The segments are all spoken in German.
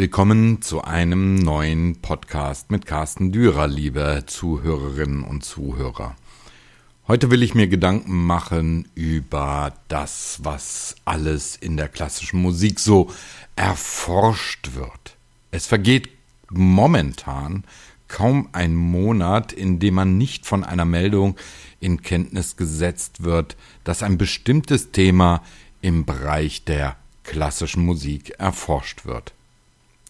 Willkommen zu einem neuen Podcast mit Carsten Dürer, liebe Zuhörerinnen und Zuhörer. Heute will ich mir Gedanken machen über das, was alles in der klassischen Musik so erforscht wird. Es vergeht momentan kaum ein Monat, in dem man nicht von einer Meldung in Kenntnis gesetzt wird, dass ein bestimmtes Thema im Bereich der klassischen Musik erforscht wird.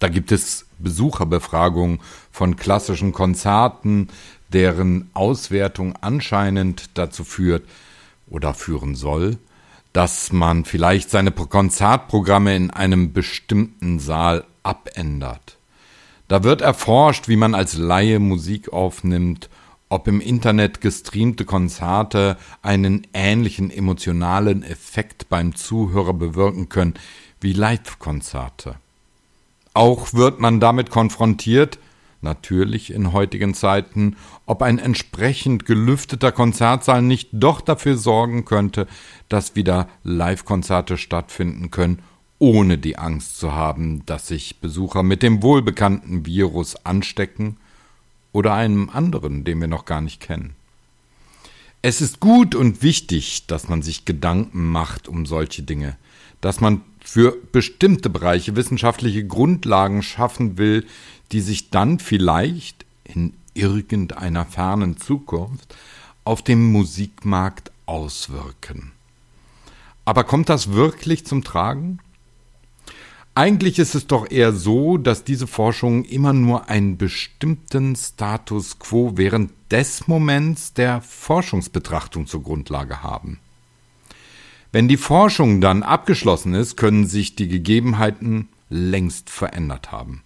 Da gibt es Besucherbefragungen von klassischen Konzerten, deren Auswertung anscheinend dazu führt oder führen soll, dass man vielleicht seine Konzertprogramme in einem bestimmten Saal abändert. Da wird erforscht, wie man als Laie Musik aufnimmt, ob im Internet gestreamte Konzerte einen ähnlichen emotionalen Effekt beim Zuhörer bewirken können wie Live-Konzerte. Auch wird man damit konfrontiert, natürlich in heutigen Zeiten, ob ein entsprechend gelüfteter Konzertsaal nicht doch dafür sorgen könnte, dass wieder Live-Konzerte stattfinden können, ohne die Angst zu haben, dass sich Besucher mit dem wohlbekannten Virus anstecken oder einem anderen, den wir noch gar nicht kennen. Es ist gut und wichtig, dass man sich Gedanken macht um solche Dinge, dass man für bestimmte Bereiche wissenschaftliche Grundlagen schaffen will, die sich dann vielleicht in irgendeiner fernen Zukunft auf dem Musikmarkt auswirken. Aber kommt das wirklich zum Tragen? Eigentlich ist es doch eher so, dass diese Forschungen immer nur einen bestimmten Status quo während des Moments der Forschungsbetrachtung zur Grundlage haben. Wenn die Forschung dann abgeschlossen ist, können sich die Gegebenheiten längst verändert haben.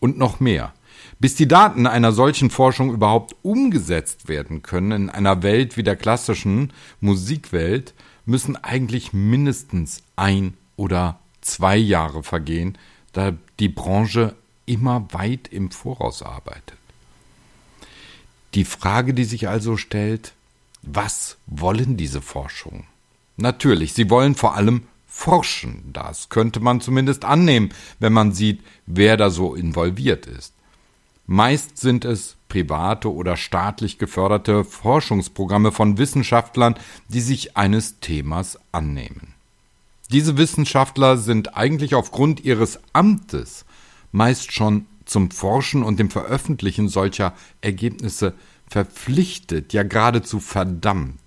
Und noch mehr. Bis die Daten einer solchen Forschung überhaupt umgesetzt werden können in einer Welt wie der klassischen Musikwelt, müssen eigentlich mindestens ein oder zwei Jahre vergehen, da die Branche immer weit im Voraus arbeitet. Die Frage, die sich also stellt, was wollen diese Forschungen? Natürlich, sie wollen vor allem forschen. Das könnte man zumindest annehmen, wenn man sieht, wer da so involviert ist. Meist sind es private oder staatlich geförderte Forschungsprogramme von Wissenschaftlern, die sich eines Themas annehmen. Diese Wissenschaftler sind eigentlich aufgrund ihres Amtes meist schon zum Forschen und dem Veröffentlichen solcher Ergebnisse verpflichtet, ja geradezu verdammt.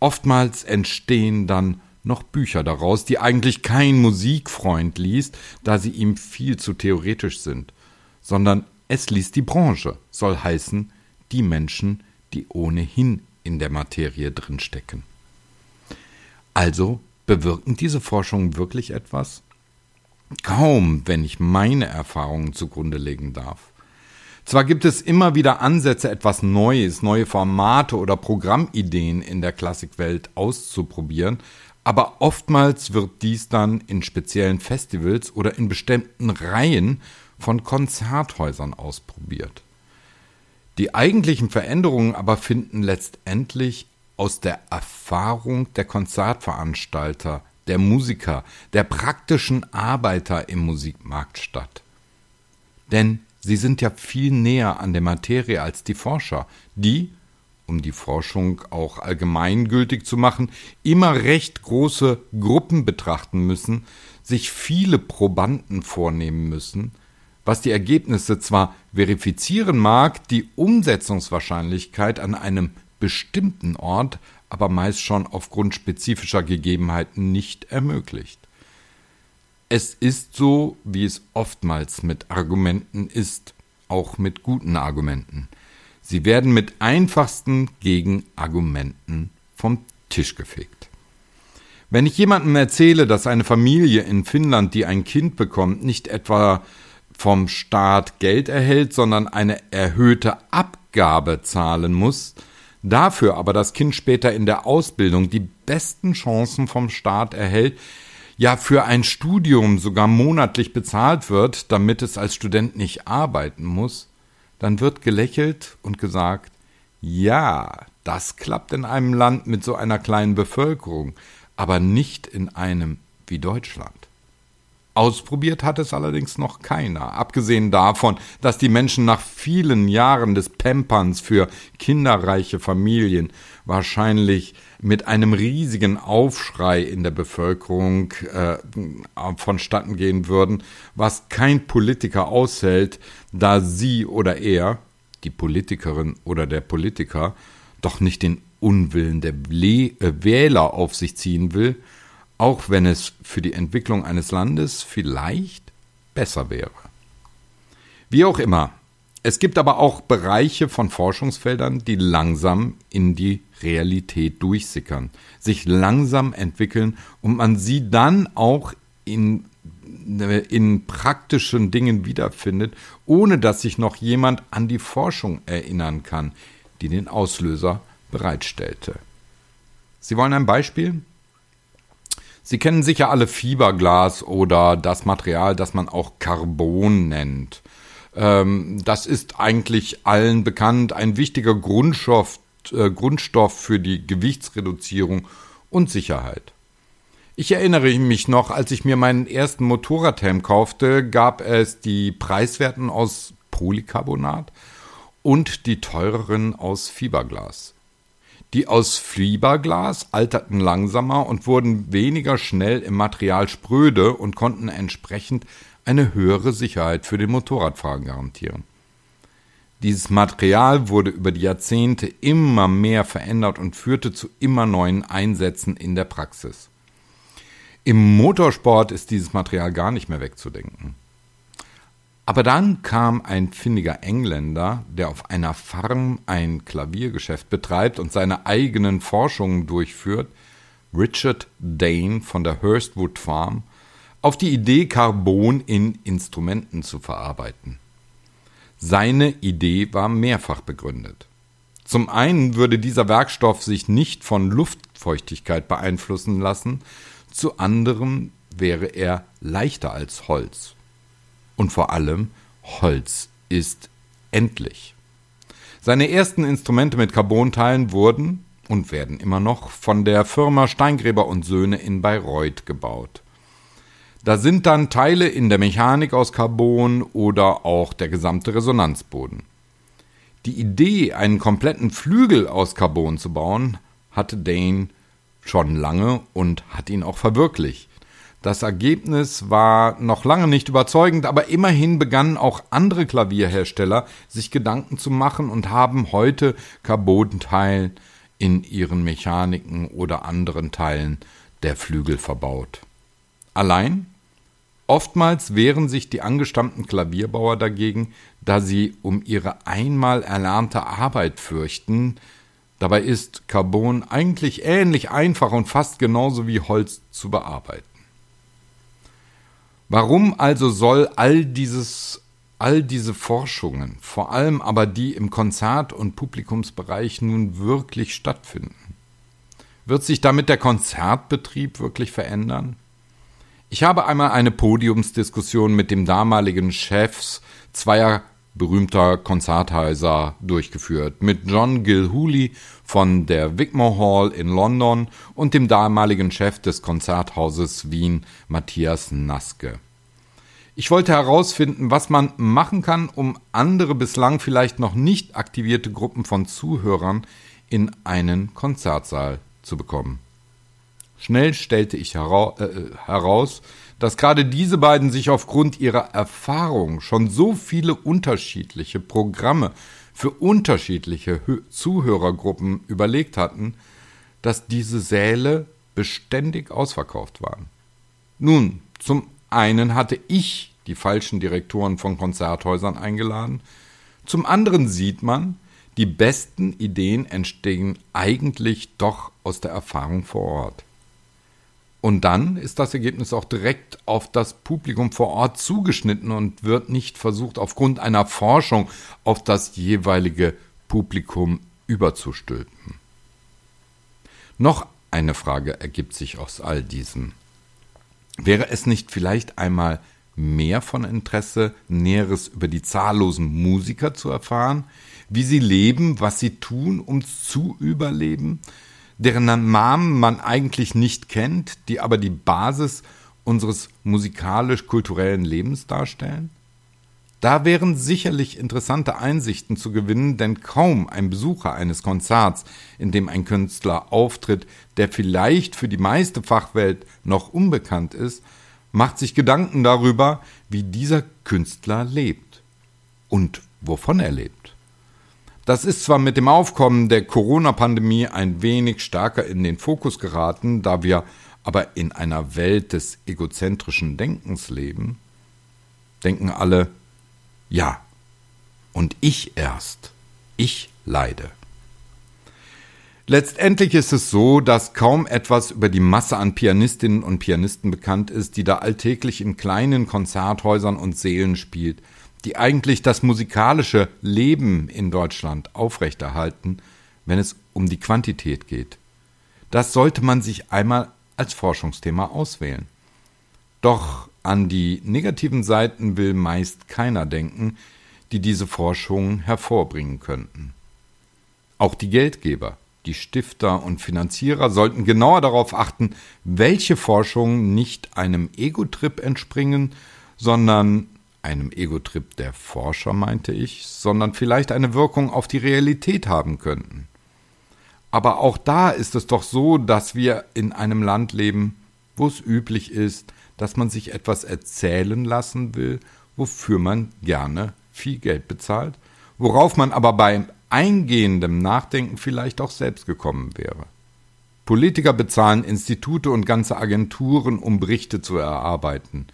Oftmals entstehen dann noch Bücher daraus, die eigentlich kein Musikfreund liest, da sie ihm viel zu theoretisch sind, sondern es liest die Branche, soll heißen die Menschen, die ohnehin in der Materie drinstecken. Also bewirken diese Forschungen wirklich etwas? Kaum, wenn ich meine Erfahrungen zugrunde legen darf. Zwar gibt es immer wieder Ansätze, etwas Neues, neue Formate oder Programmideen in der Klassikwelt auszuprobieren, aber oftmals wird dies dann in speziellen Festivals oder in bestimmten Reihen von Konzerthäusern ausprobiert. Die eigentlichen Veränderungen aber finden letztendlich aus der Erfahrung der Konzertveranstalter, der Musiker, der praktischen Arbeiter im Musikmarkt statt. Denn Sie sind ja viel näher an der Materie als die Forscher, die, um die Forschung auch allgemeingültig zu machen, immer recht große Gruppen betrachten müssen, sich viele Probanden vornehmen müssen, was die Ergebnisse zwar verifizieren mag, die Umsetzungswahrscheinlichkeit an einem bestimmten Ort aber meist schon aufgrund spezifischer Gegebenheiten nicht ermöglicht. Es ist so, wie es oftmals mit Argumenten ist, auch mit guten Argumenten. Sie werden mit einfachsten Gegenargumenten vom Tisch gefegt. Wenn ich jemandem erzähle, dass eine Familie in Finnland, die ein Kind bekommt, nicht etwa vom Staat Geld erhält, sondern eine erhöhte Abgabe zahlen muss, dafür aber das Kind später in der Ausbildung die besten Chancen vom Staat erhält, ja für ein Studium sogar monatlich bezahlt wird, damit es als Student nicht arbeiten muss, dann wird gelächelt und gesagt, ja, das klappt in einem Land mit so einer kleinen Bevölkerung, aber nicht in einem wie Deutschland. Ausprobiert hat es allerdings noch keiner, abgesehen davon, dass die Menschen nach vielen Jahren des Pemperns für kinderreiche Familien wahrscheinlich mit einem riesigen Aufschrei in der Bevölkerung äh, vonstatten gehen würden, was kein Politiker aushält, da sie oder er, die Politikerin oder der Politiker, doch nicht den Unwillen der äh, Wähler auf sich ziehen will, auch wenn es für die Entwicklung eines Landes vielleicht besser wäre. Wie auch immer, es gibt aber auch Bereiche von Forschungsfeldern, die langsam in die Realität durchsickern, sich langsam entwickeln und man sie dann auch in, in praktischen Dingen wiederfindet, ohne dass sich noch jemand an die Forschung erinnern kann, die den Auslöser bereitstellte. Sie wollen ein Beispiel? Sie kennen sicher alle Fiberglas oder das Material, das man auch Carbon nennt. Ähm, das ist eigentlich allen bekannt, ein wichtiger Grundstoff, äh, Grundstoff für die Gewichtsreduzierung und Sicherheit. Ich erinnere mich noch, als ich mir meinen ersten Motorradhelm kaufte, gab es die preiswerten aus Polycarbonat und die teureren aus Fiberglas. Die aus Fiberglas alterten langsamer und wurden weniger schnell im Material spröde und konnten entsprechend eine höhere Sicherheit für den Motorradfahrer garantieren. Dieses Material wurde über die Jahrzehnte immer mehr verändert und führte zu immer neuen Einsätzen in der Praxis. Im Motorsport ist dieses Material gar nicht mehr wegzudenken. Aber dann kam ein findiger Engländer, der auf einer Farm ein Klaviergeschäft betreibt und seine eigenen Forschungen durchführt, Richard Dane von der Hurstwood Farm, auf die Idee, Carbon in Instrumenten zu verarbeiten. Seine Idee war mehrfach begründet. Zum einen würde dieser Werkstoff sich nicht von Luftfeuchtigkeit beeinflussen lassen, zu anderem wäre er leichter als Holz. Und vor allem, Holz ist endlich. Seine ersten Instrumente mit Carbonteilen wurden und werden immer noch von der Firma Steingräber und Söhne in Bayreuth gebaut. Da sind dann Teile in der Mechanik aus Carbon oder auch der gesamte Resonanzboden. Die Idee, einen kompletten Flügel aus Carbon zu bauen, hatte Dane schon lange und hat ihn auch verwirklicht. Das Ergebnis war noch lange nicht überzeugend, aber immerhin begannen auch andere Klavierhersteller sich Gedanken zu machen und haben heute Carbonteile in ihren Mechaniken oder anderen Teilen der Flügel verbaut. Allein Oftmals wehren sich die angestammten Klavierbauer dagegen, da sie um ihre einmal erlernte Arbeit fürchten. Dabei ist Carbon eigentlich ähnlich einfach und fast genauso wie Holz zu bearbeiten. Warum also soll all dieses, all diese Forschungen, vor allem aber die im Konzert- und Publikumsbereich nun wirklich stattfinden? Wird sich damit der Konzertbetrieb wirklich verändern? Ich habe einmal eine Podiumsdiskussion mit dem damaligen Chefs zweier berühmter Konzerthäuser durchgeführt, mit John Gilhooly von der Wigmore Hall in London und dem damaligen Chef des Konzerthauses Wien, Matthias Naske. Ich wollte herausfinden, was man machen kann, um andere bislang vielleicht noch nicht aktivierte Gruppen von Zuhörern in einen Konzertsaal zu bekommen. Schnell stellte ich hera äh, heraus, dass gerade diese beiden sich aufgrund ihrer Erfahrung schon so viele unterschiedliche Programme für unterschiedliche Hö Zuhörergruppen überlegt hatten, dass diese Säle beständig ausverkauft waren. Nun, zum einen hatte ich die falschen Direktoren von Konzerthäusern eingeladen, zum anderen sieht man, die besten Ideen entstehen eigentlich doch aus der Erfahrung vor Ort. Und dann ist das Ergebnis auch direkt auf das Publikum vor Ort zugeschnitten und wird nicht versucht, aufgrund einer Forschung auf das jeweilige Publikum überzustülpen. Noch eine Frage ergibt sich aus all diesem. Wäre es nicht vielleicht einmal mehr von Interesse, Näheres über die zahllosen Musiker zu erfahren, wie sie leben, was sie tun, um zu überleben, deren Namen man eigentlich nicht kennt, die aber die Basis unseres musikalisch-kulturellen Lebens darstellen? Da wären sicherlich interessante Einsichten zu gewinnen, denn kaum ein Besucher eines Konzerts, in dem ein Künstler auftritt, der vielleicht für die meiste Fachwelt noch unbekannt ist, macht sich Gedanken darüber, wie dieser Künstler lebt und wovon er lebt. Das ist zwar mit dem Aufkommen der Corona-Pandemie ein wenig stärker in den Fokus geraten, da wir aber in einer Welt des egozentrischen Denkens leben, denken alle, ja, und ich erst, ich leide. Letztendlich ist es so, dass kaum etwas über die Masse an Pianistinnen und Pianisten bekannt ist, die da alltäglich in kleinen Konzerthäusern und Seelen spielt, die eigentlich das musikalische Leben in Deutschland aufrechterhalten, wenn es um die Quantität geht. Das sollte man sich einmal als Forschungsthema auswählen. Doch an die negativen Seiten will meist keiner denken, die diese Forschung hervorbringen könnten. Auch die Geldgeber, die Stifter und Finanzierer sollten genauer darauf achten, welche Forschungen nicht einem Ego-Trip entspringen, sondern einem Ego-Trip der Forscher, meinte ich, sondern vielleicht eine Wirkung auf die Realität haben könnten. Aber auch da ist es doch so, dass wir in einem Land leben, wo es üblich ist, dass man sich etwas erzählen lassen will, wofür man gerne viel Geld bezahlt, worauf man aber beim eingehendem Nachdenken vielleicht auch selbst gekommen wäre. Politiker bezahlen Institute und ganze Agenturen, um Berichte zu erarbeiten.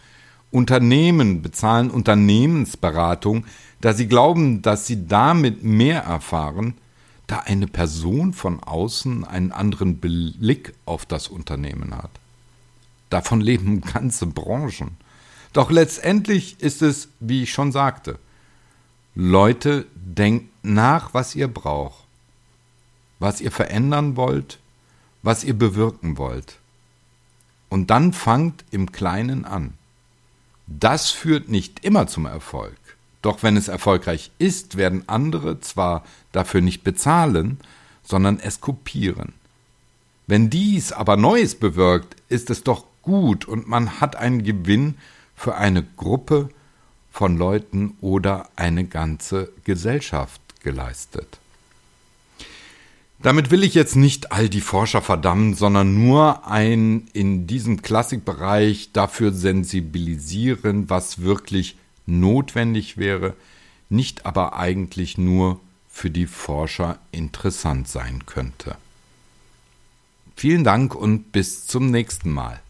Unternehmen bezahlen Unternehmensberatung, da sie glauben, dass sie damit mehr erfahren, da eine Person von außen einen anderen Blick auf das Unternehmen hat. Davon leben ganze Branchen. Doch letztendlich ist es, wie ich schon sagte, Leute, denkt nach, was ihr braucht, was ihr verändern wollt, was ihr bewirken wollt. Und dann fangt im Kleinen an. Das führt nicht immer zum Erfolg. Doch wenn es erfolgreich ist, werden andere zwar dafür nicht bezahlen, sondern es kopieren. Wenn dies aber Neues bewirkt, ist es doch gut und man hat einen Gewinn für eine Gruppe von Leuten oder eine ganze Gesellschaft geleistet. Damit will ich jetzt nicht all die Forscher verdammen, sondern nur ein in diesem Klassikbereich dafür sensibilisieren, was wirklich notwendig wäre, nicht aber eigentlich nur für die Forscher interessant sein könnte. Vielen Dank und bis zum nächsten Mal.